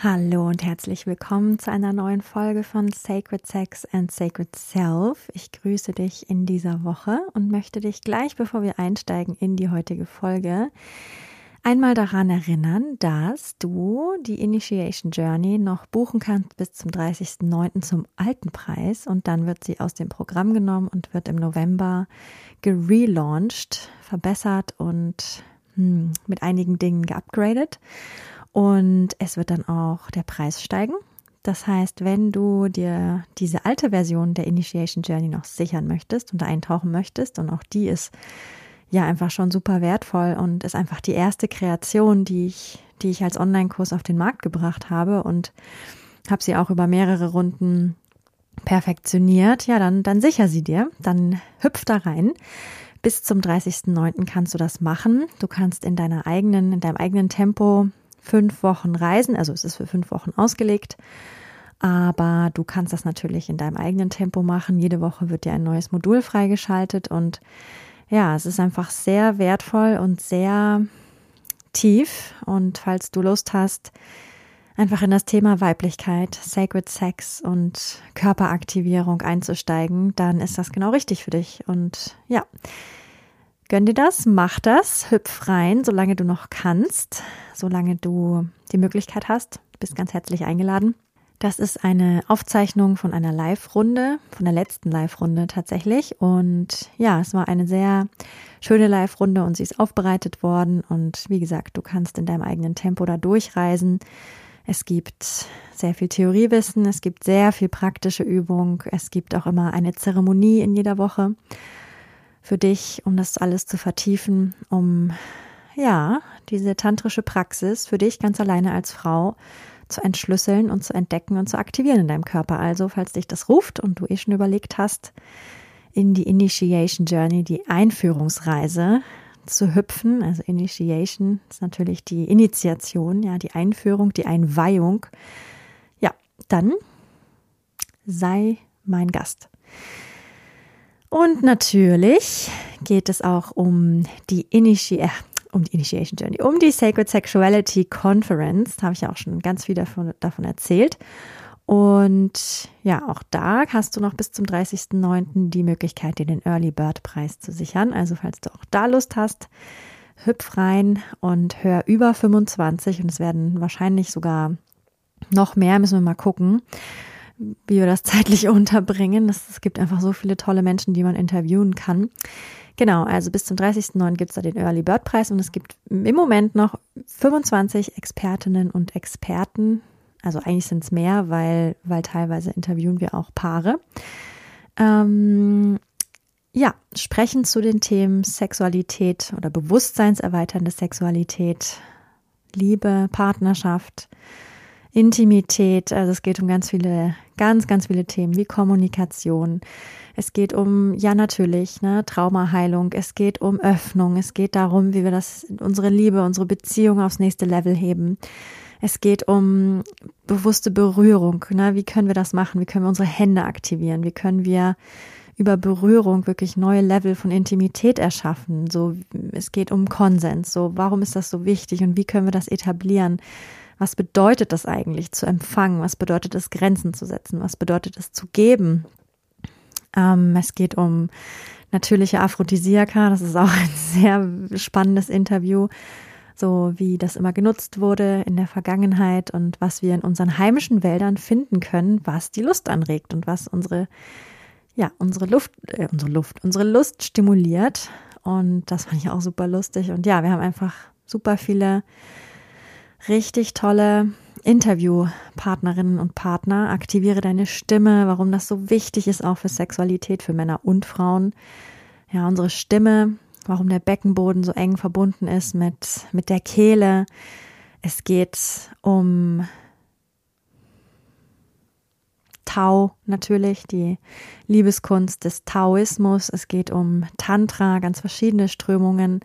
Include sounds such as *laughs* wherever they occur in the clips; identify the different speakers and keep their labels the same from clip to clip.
Speaker 1: Hallo und herzlich willkommen zu einer neuen Folge von Sacred Sex and Sacred Self. Ich grüße dich in dieser Woche und möchte dich gleich, bevor wir einsteigen in die heutige Folge, einmal daran erinnern, dass du die Initiation Journey noch buchen kannst bis zum 30.09. zum alten Preis und dann wird sie aus dem Programm genommen und wird im November gerelauncht, verbessert und hm, mit einigen Dingen geupgradet. Und es wird dann auch der Preis steigen. Das heißt, wenn du dir diese alte Version der Initiation Journey noch sichern möchtest und da eintauchen möchtest, und auch die ist ja einfach schon super wertvoll und ist einfach die erste Kreation, die ich, die ich als Online-Kurs auf den Markt gebracht habe und habe sie auch über mehrere Runden perfektioniert, ja, dann, dann sicher sie dir, dann hüpf da rein. Bis zum 30.09. kannst du das machen. Du kannst in deiner eigenen, in deinem eigenen Tempo fünf Wochen reisen. Also es ist für fünf Wochen ausgelegt. Aber du kannst das natürlich in deinem eigenen Tempo machen. Jede Woche wird dir ein neues Modul freigeschaltet und ja, es ist einfach sehr wertvoll und sehr tief. Und falls du Lust hast, einfach in das Thema Weiblichkeit, Sacred Sex und Körperaktivierung einzusteigen, dann ist das genau richtig für dich. Und ja, Gönn dir das, mach das, hüpf rein, solange du noch kannst, solange du die Möglichkeit hast. Du bist ganz herzlich eingeladen. Das ist eine Aufzeichnung von einer Live-Runde, von der letzten Live-Runde tatsächlich. Und ja, es war eine sehr schöne Live-Runde und sie ist aufbereitet worden. Und wie gesagt, du kannst in deinem eigenen Tempo da durchreisen. Es gibt sehr viel Theoriewissen, es gibt sehr viel praktische Übung, es gibt auch immer eine Zeremonie in jeder Woche für dich, um das alles zu vertiefen, um ja, diese tantrische Praxis für dich ganz alleine als Frau zu entschlüsseln und zu entdecken und zu aktivieren in deinem Körper. Also, falls dich das ruft und du eh schon überlegt hast, in die Initiation Journey, die Einführungsreise zu hüpfen, also Initiation ist natürlich die Initiation, ja, die Einführung, die Einweihung. Ja, dann sei mein Gast. Und natürlich geht es auch um die Initi äh, um die Initiation Journey, um die Sacred Sexuality Conference. Da habe ich ja auch schon ganz viel davon, davon erzählt. Und ja, auch da hast du noch bis zum 30.09. die Möglichkeit, dir den Early Bird Preis zu sichern. Also falls du auch da Lust hast, hüpf rein und hör über 25 und es werden wahrscheinlich sogar noch mehr, müssen wir mal gucken wie wir das *laughs* zeitlich unterbringen. Es gibt einfach so viele tolle Menschen, die man interviewen kann. Genau, also bis zum 30.09. gibt es da den Early Bird Preis und es gibt im Moment noch 25 Expertinnen und Experten. Also eigentlich sind es mehr, weil, weil teilweise interviewen wir auch Paare. Ähm, ja, sprechen zu den Themen Sexualität oder bewusstseinserweiternde Sexualität, Liebe, Partnerschaft, Intimität. Also es geht um ganz viele, ganz, ganz viele Themen wie Kommunikation. Es geht um, ja natürlich, ne, Traumaheilung. Es geht um Öffnung. Es geht darum, wie wir das, unsere Liebe, unsere Beziehung aufs nächste Level heben. Es geht um bewusste Berührung. Ne? Wie können wir das machen? Wie können wir unsere Hände aktivieren? Wie können wir über Berührung wirklich neue Level von Intimität erschaffen? So, es geht um Konsens. So, warum ist das so wichtig und wie können wir das etablieren? Was bedeutet das eigentlich zu empfangen? Was bedeutet es, Grenzen zu setzen? Was bedeutet es zu geben? Ähm, es geht um natürliche Aphrodisiaka. Das ist auch ein sehr spannendes Interview. So wie das immer genutzt wurde in der Vergangenheit und was wir in unseren heimischen Wäldern finden können, was die Lust anregt und was unsere, ja, unsere Luft, äh, unsere Luft, unsere Lust stimuliert. Und das fand ich auch super lustig. Und ja, wir haben einfach super viele richtig tolle Interviewpartnerinnen und Partner. Aktiviere deine Stimme, warum das so wichtig ist, auch für Sexualität, für Männer und Frauen. Ja, unsere Stimme warum der Beckenboden so eng verbunden ist mit, mit der Kehle. Es geht um Tao natürlich, die Liebeskunst des Taoismus. Es geht um Tantra, ganz verschiedene Strömungen.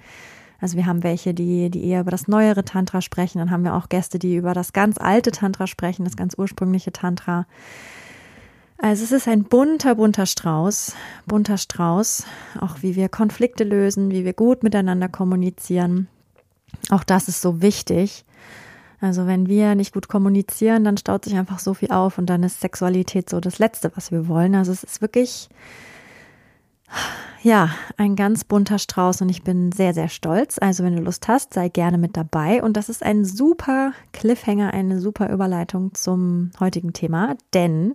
Speaker 1: Also wir haben welche, die, die eher über das neuere Tantra sprechen. Dann haben wir auch Gäste, die über das ganz alte Tantra sprechen, das ganz ursprüngliche Tantra. Also es ist ein bunter, bunter Strauß, bunter Strauß, auch wie wir Konflikte lösen, wie wir gut miteinander kommunizieren. Auch das ist so wichtig. Also wenn wir nicht gut kommunizieren, dann staut sich einfach so viel auf und dann ist Sexualität so das Letzte, was wir wollen. Also es ist wirklich, ja, ein ganz bunter Strauß und ich bin sehr, sehr stolz. Also wenn du Lust hast, sei gerne mit dabei. Und das ist ein super Cliffhanger, eine super Überleitung zum heutigen Thema, denn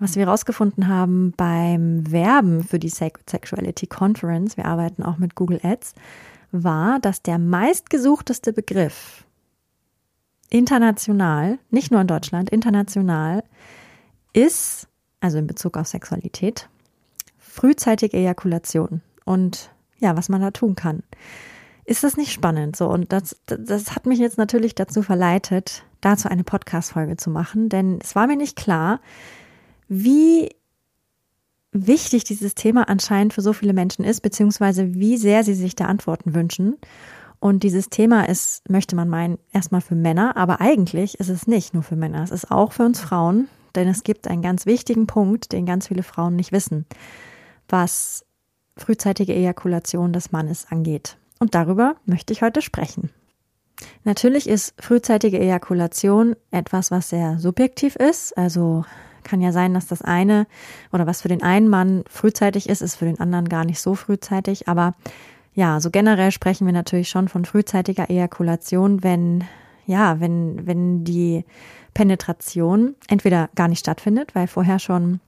Speaker 1: was wir herausgefunden haben beim Werben für die Sexuality Conference, wir arbeiten auch mit Google Ads, war, dass der meistgesuchteste Begriff international, nicht nur in Deutschland, international, ist, also in Bezug auf Sexualität, frühzeitige Ejakulation und ja, was man da tun kann. Ist das nicht spannend? So, und das, das hat mich jetzt natürlich dazu verleitet, dazu eine Podcast-Folge zu machen, denn es war mir nicht klar, wie wichtig dieses Thema anscheinend für so viele Menschen ist, beziehungsweise wie sehr sie sich da Antworten wünschen. Und dieses Thema ist, möchte man meinen, erstmal für Männer, aber eigentlich ist es nicht nur für Männer. Es ist auch für uns Frauen, denn es gibt einen ganz wichtigen Punkt, den ganz viele Frauen nicht wissen, was frühzeitige Ejakulation des Mannes angeht. Und darüber möchte ich heute sprechen. Natürlich ist frühzeitige Ejakulation etwas, was sehr subjektiv ist. Also kann ja sein, dass das eine oder was für den einen Mann frühzeitig ist, ist für den anderen gar nicht so frühzeitig. Aber ja, so generell sprechen wir natürlich schon von frühzeitiger Ejakulation, wenn, ja, wenn, wenn die Penetration entweder gar nicht stattfindet, weil vorher schon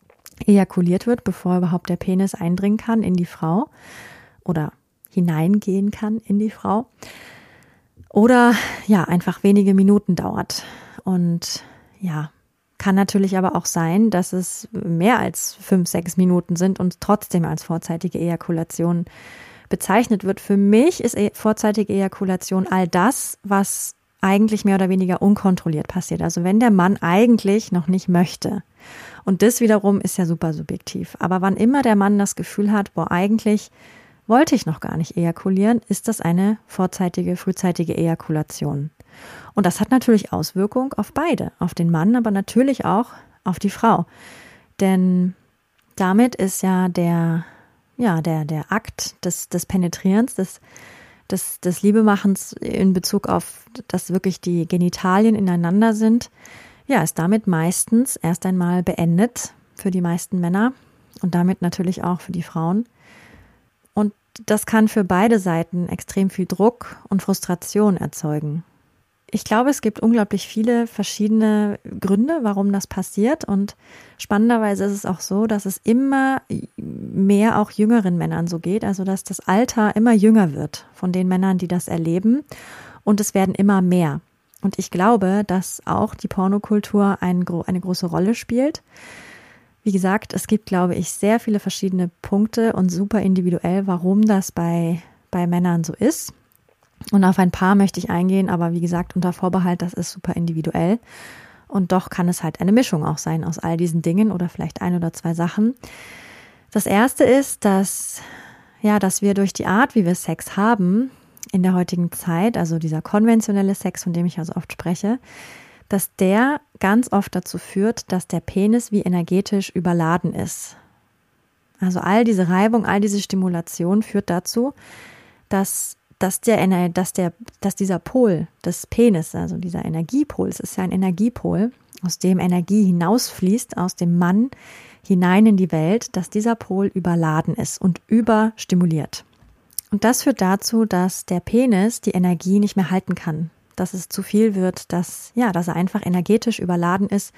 Speaker 1: ejakuliert wird, bevor überhaupt der Penis eindringen kann in die Frau oder hineingehen kann in die Frau. Oder ja, einfach wenige Minuten dauert. Und ja, kann natürlich aber auch sein, dass es mehr als fünf, sechs Minuten sind und trotzdem als vorzeitige Ejakulation bezeichnet wird. Für mich ist e-, vorzeitige Ejakulation all das, was eigentlich mehr oder weniger unkontrolliert passiert. Also wenn der Mann eigentlich noch nicht möchte. Und das wiederum ist ja super subjektiv. Aber wann immer der Mann das Gefühl hat, boah, eigentlich wollte ich noch gar nicht ejakulieren, ist das eine vorzeitige, frühzeitige Ejakulation. Und das hat natürlich Auswirkung auf beide, auf den Mann, aber natürlich auch auf die Frau. Denn damit ist ja der ja, der, der Akt des, des Penetrierens, des, des, des Liebemachens in Bezug auf, dass wirklich die Genitalien ineinander sind, ja, ist damit meistens erst einmal beendet für die meisten Männer und damit natürlich auch für die Frauen. Und das kann für beide Seiten extrem viel Druck und Frustration erzeugen. Ich glaube, es gibt unglaublich viele verschiedene Gründe, warum das passiert. Und spannenderweise ist es auch so, dass es immer mehr auch jüngeren Männern so geht. Also, dass das Alter immer jünger wird von den Männern, die das erleben. Und es werden immer mehr. Und ich glaube, dass auch die Pornokultur ein, eine große Rolle spielt. Wie gesagt, es gibt, glaube ich, sehr viele verschiedene Punkte und super individuell, warum das bei, bei Männern so ist. Und auf ein paar möchte ich eingehen, aber wie gesagt, unter Vorbehalt, das ist super individuell. Und doch kann es halt eine Mischung auch sein aus all diesen Dingen oder vielleicht ein oder zwei Sachen. Das erste ist, dass, ja, dass wir durch die Art, wie wir Sex haben in der heutigen Zeit, also dieser konventionelle Sex, von dem ich also oft spreche, dass der ganz oft dazu führt, dass der Penis wie energetisch überladen ist. Also all diese Reibung, all diese Stimulation führt dazu, dass dass der, dass der, dass dieser Pol des Penis, also dieser Energiepol, es ist ja ein Energiepol, aus dem Energie hinausfließt, aus dem Mann hinein in die Welt, dass dieser Pol überladen ist und überstimuliert. Und das führt dazu, dass der Penis die Energie nicht mehr halten kann, dass es zu viel wird, dass, ja, dass er einfach energetisch überladen ist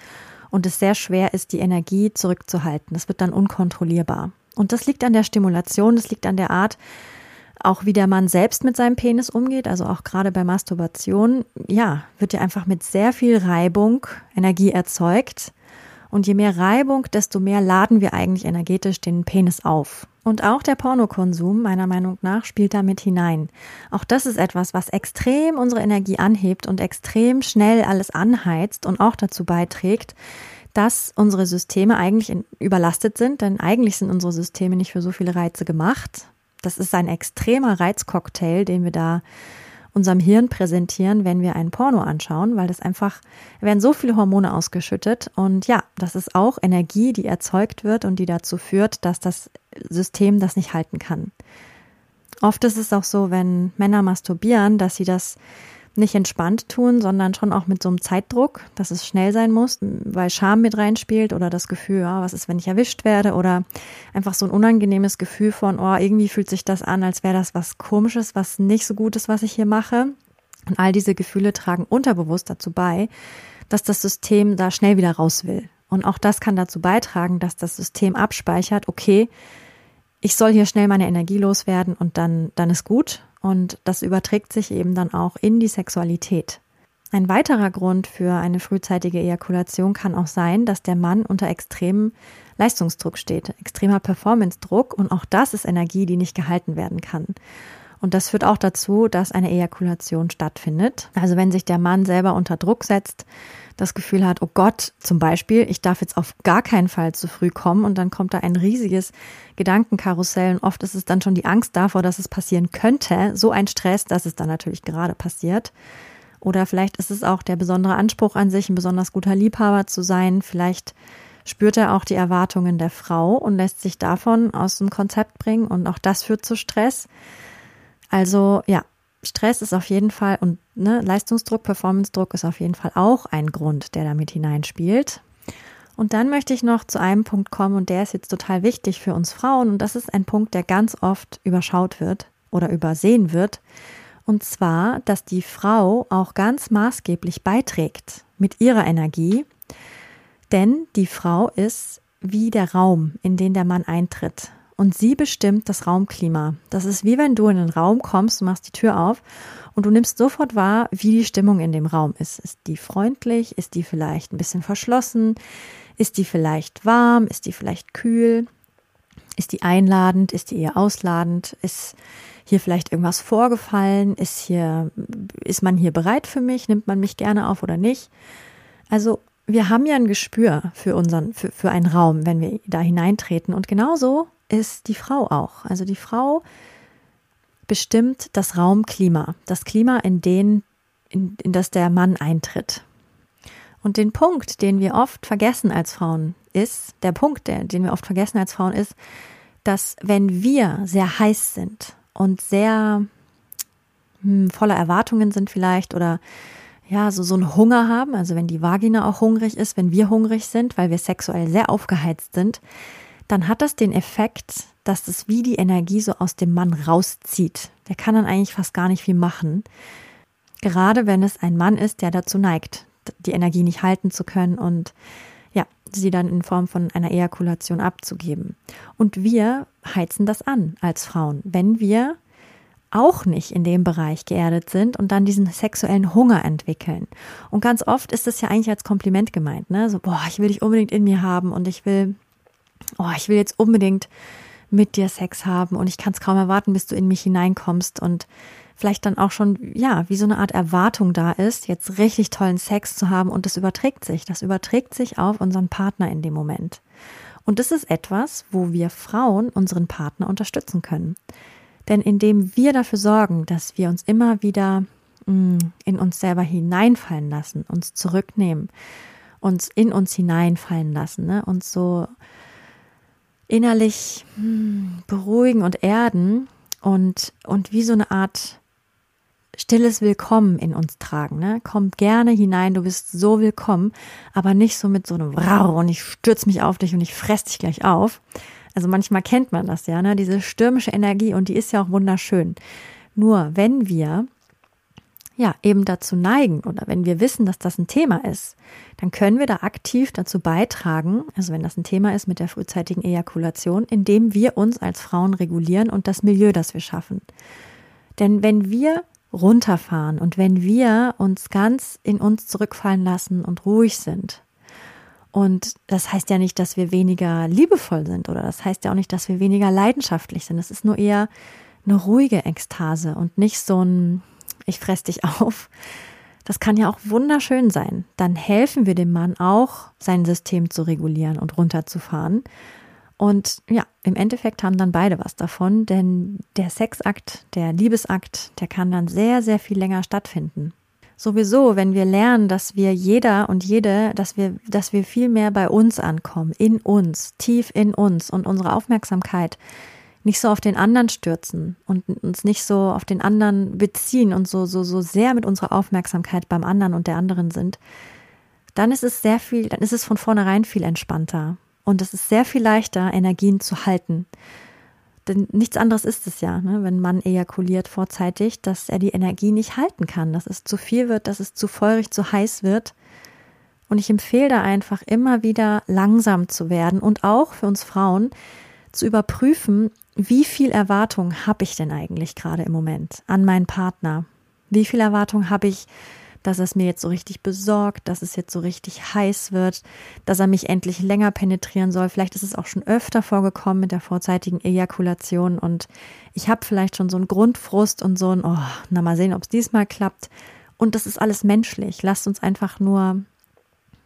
Speaker 1: und es sehr schwer ist, die Energie zurückzuhalten. Das wird dann unkontrollierbar. Und das liegt an der Stimulation, das liegt an der Art, auch wie der Mann selbst mit seinem Penis umgeht, also auch gerade bei Masturbation, ja, wird ja einfach mit sehr viel Reibung Energie erzeugt. Und je mehr Reibung, desto mehr laden wir eigentlich energetisch den Penis auf. Und auch der Pornokonsum, meiner Meinung nach, spielt damit hinein. Auch das ist etwas, was extrem unsere Energie anhebt und extrem schnell alles anheizt und auch dazu beiträgt, dass unsere Systeme eigentlich überlastet sind, denn eigentlich sind unsere Systeme nicht für so viele Reize gemacht. Das ist ein extremer Reizcocktail, den wir da unserem Hirn präsentieren, wenn wir ein Porno anschauen, weil das einfach, werden so viele Hormone ausgeschüttet und ja, das ist auch Energie, die erzeugt wird und die dazu führt, dass das System das nicht halten kann. Oft ist es auch so, wenn Männer masturbieren, dass sie das nicht entspannt tun, sondern schon auch mit so einem Zeitdruck, dass es schnell sein muss, weil Scham mit reinspielt oder das Gefühl, ja, was ist, wenn ich erwischt werde oder einfach so ein unangenehmes Gefühl von, oh, irgendwie fühlt sich das an, als wäre das was komisches, was nicht so gut ist, was ich hier mache. Und all diese Gefühle tragen unterbewusst dazu bei, dass das System da schnell wieder raus will. Und auch das kann dazu beitragen, dass das System abspeichert, okay, ich soll hier schnell meine Energie loswerden und dann, dann ist gut. Und das überträgt sich eben dann auch in die Sexualität. Ein weiterer Grund für eine frühzeitige Ejakulation kann auch sein, dass der Mann unter extremem Leistungsdruck steht, extremer Performance-Druck und auch das ist Energie, die nicht gehalten werden kann. Und das führt auch dazu, dass eine Ejakulation stattfindet. Also wenn sich der Mann selber unter Druck setzt, das Gefühl hat, oh Gott, zum Beispiel, ich darf jetzt auf gar keinen Fall zu früh kommen und dann kommt da ein riesiges Gedankenkarussell und oft ist es dann schon die Angst davor, dass es passieren könnte, so ein Stress, dass es dann natürlich gerade passiert. Oder vielleicht ist es auch der besondere Anspruch an sich, ein besonders guter Liebhaber zu sein. Vielleicht spürt er auch die Erwartungen der Frau und lässt sich davon aus dem Konzept bringen und auch das führt zu Stress. Also ja, Stress ist auf jeden Fall und ne, Leistungsdruck, Performance-Druck ist auf jeden Fall auch ein Grund, der damit hineinspielt. Und dann möchte ich noch zu einem Punkt kommen und der ist jetzt total wichtig für uns Frauen und das ist ein Punkt, der ganz oft überschaut wird oder übersehen wird. Und zwar, dass die Frau auch ganz maßgeblich beiträgt mit ihrer Energie, denn die Frau ist wie der Raum, in den der Mann eintritt und sie bestimmt das Raumklima. Das ist wie wenn du in einen Raum kommst, du machst die Tür auf und du nimmst sofort wahr, wie die Stimmung in dem Raum ist. Ist die freundlich? Ist die vielleicht ein bisschen verschlossen? Ist die vielleicht warm? Ist die vielleicht kühl? Ist die einladend? Ist die eher ausladend? Ist hier vielleicht irgendwas vorgefallen? Ist hier, ist man hier bereit für mich? Nimmt man mich gerne auf oder nicht? Also, wir haben ja ein Gespür für unseren, für, für einen Raum, wenn wir da hineintreten. Und genauso ist die Frau auch. Also die Frau bestimmt das Raumklima, das Klima, in, den, in, in das der Mann eintritt. Und den Punkt, den wir oft vergessen als Frauen, ist, der Punkt, der, den wir oft vergessen als Frauen, ist, dass wenn wir sehr heiß sind und sehr hm, voller Erwartungen sind vielleicht oder ja, so, so einen Hunger haben, also wenn die Vagina auch hungrig ist, wenn wir hungrig sind, weil wir sexuell sehr aufgeheizt sind, dann hat das den Effekt, dass es wie die Energie so aus dem Mann rauszieht. Der kann dann eigentlich fast gar nicht viel machen. Gerade wenn es ein Mann ist, der dazu neigt, die Energie nicht halten zu können und ja, sie dann in Form von einer Ejakulation abzugeben. Und wir heizen das an als Frauen, wenn wir auch nicht in dem Bereich geerdet sind und dann diesen sexuellen Hunger entwickeln. Und ganz oft ist es ja eigentlich als Kompliment gemeint, ne? So, boah, ich will dich unbedingt in mir haben und ich will oh, ich will jetzt unbedingt mit dir Sex haben und ich kann es kaum erwarten, bis du in mich hineinkommst und vielleicht dann auch schon, ja, wie so eine Art Erwartung da ist, jetzt richtig tollen Sex zu haben und das überträgt sich. Das überträgt sich auf unseren Partner in dem Moment. Und das ist etwas, wo wir Frauen unseren Partner unterstützen können. Denn indem wir dafür sorgen, dass wir uns immer wieder mm, in uns selber hineinfallen lassen, uns zurücknehmen, uns in uns hineinfallen lassen, ne, uns so innerlich hm, beruhigen und erden und, und wie so eine Art stilles Willkommen in uns tragen. Ne? Komm gerne hinein, du bist so willkommen, aber nicht so mit so einem Rau und ich stürze mich auf dich und ich fress dich gleich auf. Also manchmal kennt man das ja, ne? diese stürmische Energie und die ist ja auch wunderschön. Nur wenn wir ja, eben dazu neigen oder wenn wir wissen, dass das ein Thema ist, dann können wir da aktiv dazu beitragen, also wenn das ein Thema ist mit der frühzeitigen Ejakulation, indem wir uns als Frauen regulieren und das Milieu, das wir schaffen. Denn wenn wir runterfahren und wenn wir uns ganz in uns zurückfallen lassen und ruhig sind Und das heißt ja nicht, dass wir weniger liebevoll sind oder das heißt ja auch nicht, dass wir weniger leidenschaftlich sind. Es ist nur eher eine ruhige Ekstase und nicht so ein Ich fress dich auf. Das kann ja auch wunderschön sein. Dann helfen wir dem Mann auch, sein System zu regulieren und runterzufahren. Und ja, im Endeffekt haben dann beide was davon, denn der Sexakt, der Liebesakt, der kann dann sehr, sehr viel länger stattfinden sowieso, wenn wir lernen, dass wir jeder und jede, dass wir, dass wir viel mehr bei uns ankommen, in uns, tief in uns und unsere Aufmerksamkeit nicht so auf den anderen stürzen und uns nicht so auf den anderen beziehen und so, so, so sehr mit unserer Aufmerksamkeit beim anderen und der anderen sind, dann ist es sehr viel, dann ist es von vornherein viel entspannter. Und es ist sehr viel leichter, Energien zu halten. Denn nichts anderes ist es ja, ne? wenn man ejakuliert vorzeitig, dass er die Energie nicht halten kann, dass es zu viel wird, dass es zu feurig, zu heiß wird. Und ich empfehle da einfach immer wieder langsam zu werden und auch für uns Frauen zu überprüfen, wie viel Erwartung habe ich denn eigentlich gerade im Moment an meinen Partner? Wie viel Erwartung habe ich dass es mir jetzt so richtig besorgt, dass es jetzt so richtig heiß wird, dass er mich endlich länger penetrieren soll. Vielleicht ist es auch schon öfter vorgekommen mit der vorzeitigen Ejakulation und ich habe vielleicht schon so einen Grundfrust und so ein, oh, na mal sehen, ob es diesmal klappt. Und das ist alles menschlich. Lasst uns einfach nur,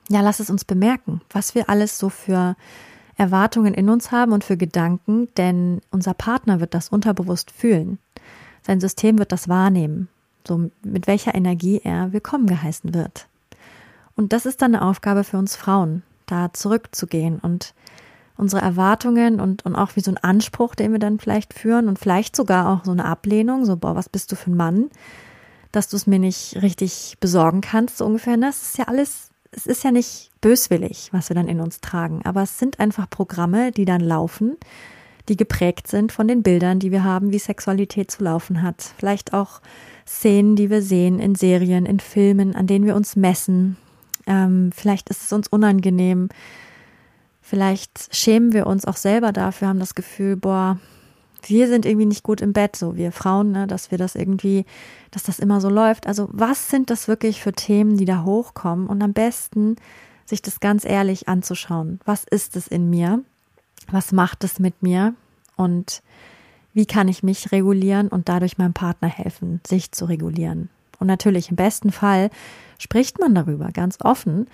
Speaker 1: ja, lasst es uns bemerken, was wir alles so für Erwartungen in uns haben und für Gedanken, denn unser Partner wird das unterbewusst fühlen. Sein System wird das wahrnehmen so mit welcher Energie er willkommen geheißen wird. Und das ist dann eine Aufgabe für uns Frauen, da zurückzugehen und unsere Erwartungen und, und auch wie so ein Anspruch, den wir dann vielleicht führen und vielleicht sogar auch so eine Ablehnung, so, boah, was bist du für ein Mann, dass du es mir nicht richtig besorgen kannst, so ungefähr. Das ist ja alles, es ist ja nicht böswillig, was wir dann in uns tragen, aber es sind einfach Programme, die dann laufen, die geprägt sind von den Bildern, die wir haben, wie Sexualität zu laufen hat. Vielleicht auch Szenen, die wir sehen in Serien, in Filmen, an denen wir uns messen. Ähm, vielleicht ist es uns unangenehm. Vielleicht schämen wir uns auch selber dafür, haben das Gefühl, boah, wir sind irgendwie nicht gut im Bett, so wir Frauen, ne, dass wir das irgendwie, dass das immer so läuft. Also was sind das wirklich für Themen, die da hochkommen? Und am besten sich das ganz ehrlich anzuschauen. Was ist es in mir? Was macht es mit mir? Und wie kann ich mich regulieren und dadurch meinem Partner helfen, sich zu regulieren. Und natürlich im besten Fall spricht man darüber ganz offen.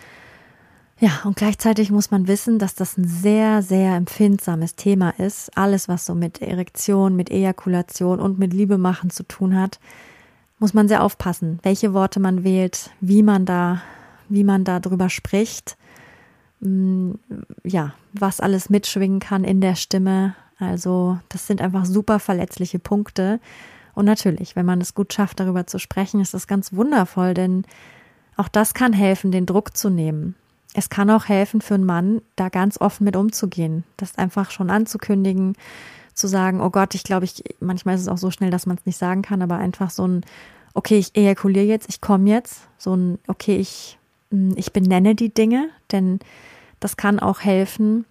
Speaker 1: Ja, und gleichzeitig muss man wissen, dass das ein sehr, sehr empfindsames Thema ist. Alles, was so mit Erektion, mit Ejakulation und mit Liebe machen zu tun hat, muss man sehr aufpassen, welche Worte man wählt, wie man da, wie man da drüber spricht. Mm, ja, was alles mitschwingen kann in der Stimme, also das sind einfach super verletzliche Punkte. Und natürlich, wenn man es gut schafft, darüber zu sprechen, ist das ganz wundervoll, denn auch das kann helfen, den Druck zu nehmen. Es kann auch helfen für einen Mann, da ganz offen mit umzugehen, das einfach schon anzukündigen, zu sagen, oh Gott, ich glaube, ich, manchmal ist es auch so schnell, dass man es nicht sagen kann, aber einfach so ein, okay, ich ejakuliere jetzt, ich komme jetzt, so ein, okay, ich, hm, ich benenne die Dinge, denn das kann auch helfen,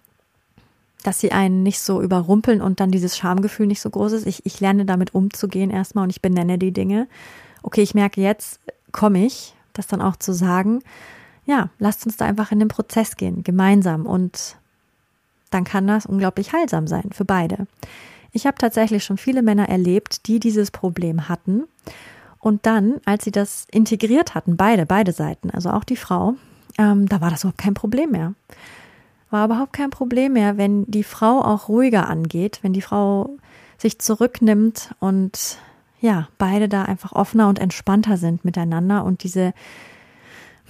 Speaker 1: dass sie einen nicht so überrumpeln und dann dieses Schamgefühl nicht so groß ist. Ich, ich lerne damit umzugehen erstmal und ich benenne die Dinge. Okay, ich merke jetzt, komme ich, das dann auch zu sagen. Ja, lasst uns da einfach in den Prozess gehen, gemeinsam. Und dann kann das unglaublich heilsam sein für beide. Ich habe tatsächlich schon viele Männer erlebt, die dieses Problem hatten. Und dann, als sie das integriert hatten, beide, beide Seiten, also auch die Frau, ähm, da war das überhaupt kein Problem mehr. War überhaupt kein Problem mehr, wenn die Frau auch ruhiger angeht, wenn die Frau sich zurücknimmt und ja, beide da einfach offener und entspannter sind miteinander. Und diese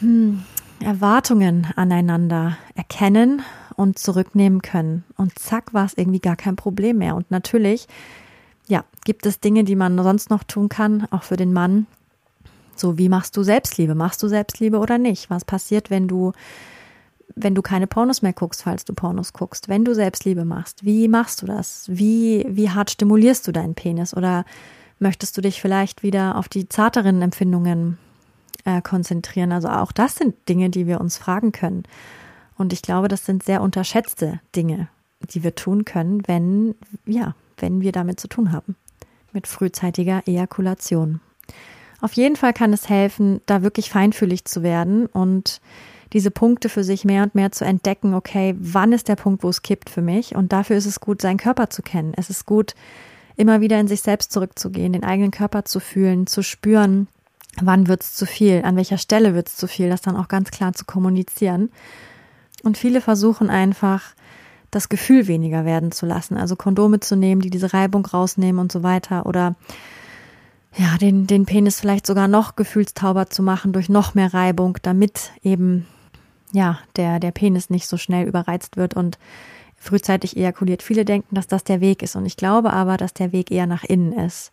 Speaker 1: hm, Erwartungen aneinander erkennen und zurücknehmen können. Und zack, war es irgendwie gar kein Problem mehr. Und natürlich, ja, gibt es Dinge, die man sonst noch tun kann, auch für den Mann. So, wie machst du Selbstliebe? Machst du Selbstliebe oder nicht? Was passiert, wenn du wenn du keine Pornos mehr guckst, falls du Pornos guckst, wenn du Selbstliebe machst, wie machst du das? Wie, wie hart stimulierst du deinen Penis? Oder möchtest du dich vielleicht wieder auf die zarteren Empfindungen äh, konzentrieren? Also auch das sind Dinge, die wir uns fragen können. Und ich glaube, das sind sehr unterschätzte Dinge, die wir tun können, wenn, ja, wenn wir damit zu tun haben. Mit frühzeitiger Ejakulation. Auf jeden Fall kann es helfen, da wirklich feinfühlig zu werden und diese Punkte für sich mehr und mehr zu entdecken, okay, wann ist der Punkt, wo es kippt für mich? Und dafür ist es gut, seinen Körper zu kennen. Es ist gut, immer wieder in sich selbst zurückzugehen, den eigenen Körper zu fühlen, zu spüren, wann wird's zu viel, an welcher Stelle wird's zu viel, das dann auch ganz klar zu kommunizieren. Und viele versuchen einfach, das Gefühl weniger werden zu lassen, also Kondome zu nehmen, die diese Reibung rausnehmen und so weiter oder ja, den, den Penis vielleicht sogar noch gefühlstauber zu machen durch noch mehr Reibung, damit eben, ja, der, der Penis nicht so schnell überreizt wird und frühzeitig ejakuliert. Viele denken, dass das der Weg ist und ich glaube aber, dass der Weg eher nach innen ist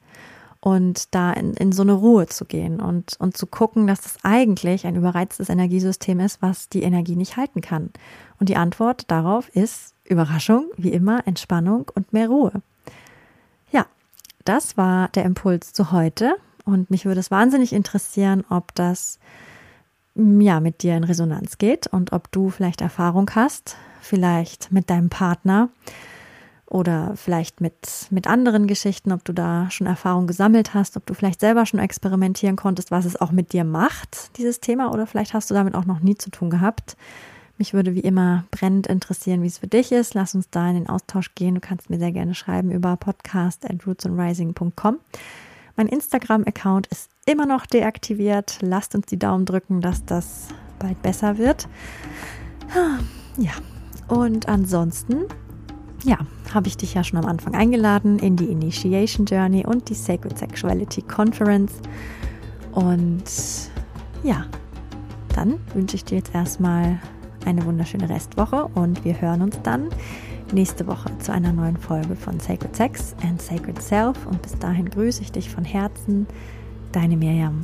Speaker 1: und da in, in so eine Ruhe zu gehen und, und zu gucken, dass das eigentlich ein überreiztes Energiesystem ist, was die Energie nicht halten kann. Und die Antwort darauf ist Überraschung, wie immer, Entspannung und mehr Ruhe. Ja, das war der Impuls zu heute und mich würde es wahnsinnig interessieren, ob das ja mit dir in Resonanz geht und ob du vielleicht Erfahrung hast, vielleicht mit deinem Partner oder vielleicht mit, mit anderen Geschichten, ob du da schon Erfahrung gesammelt hast, ob du vielleicht selber schon experimentieren konntest, was es auch mit dir macht, dieses Thema, oder vielleicht hast du damit auch noch nie zu tun gehabt. Mich würde wie immer brennend interessieren, wie es für dich ist. Lass uns da in den Austausch gehen. Du kannst mir sehr gerne schreiben über podcast at rootsandrising.com. Mein Instagram-Account ist immer noch deaktiviert. Lasst uns die Daumen drücken, dass das bald besser wird. Ja, und ansonsten ja, habe ich dich ja schon am Anfang eingeladen in die Initiation Journey und die Sacred Sexuality Conference. Und ja, dann wünsche ich dir jetzt erstmal eine wunderschöne Restwoche und wir hören uns dann nächste Woche zu einer neuen Folge von Sacred Sex and Sacred Self. Und bis dahin grüße ich dich von Herzen, deine Miriam.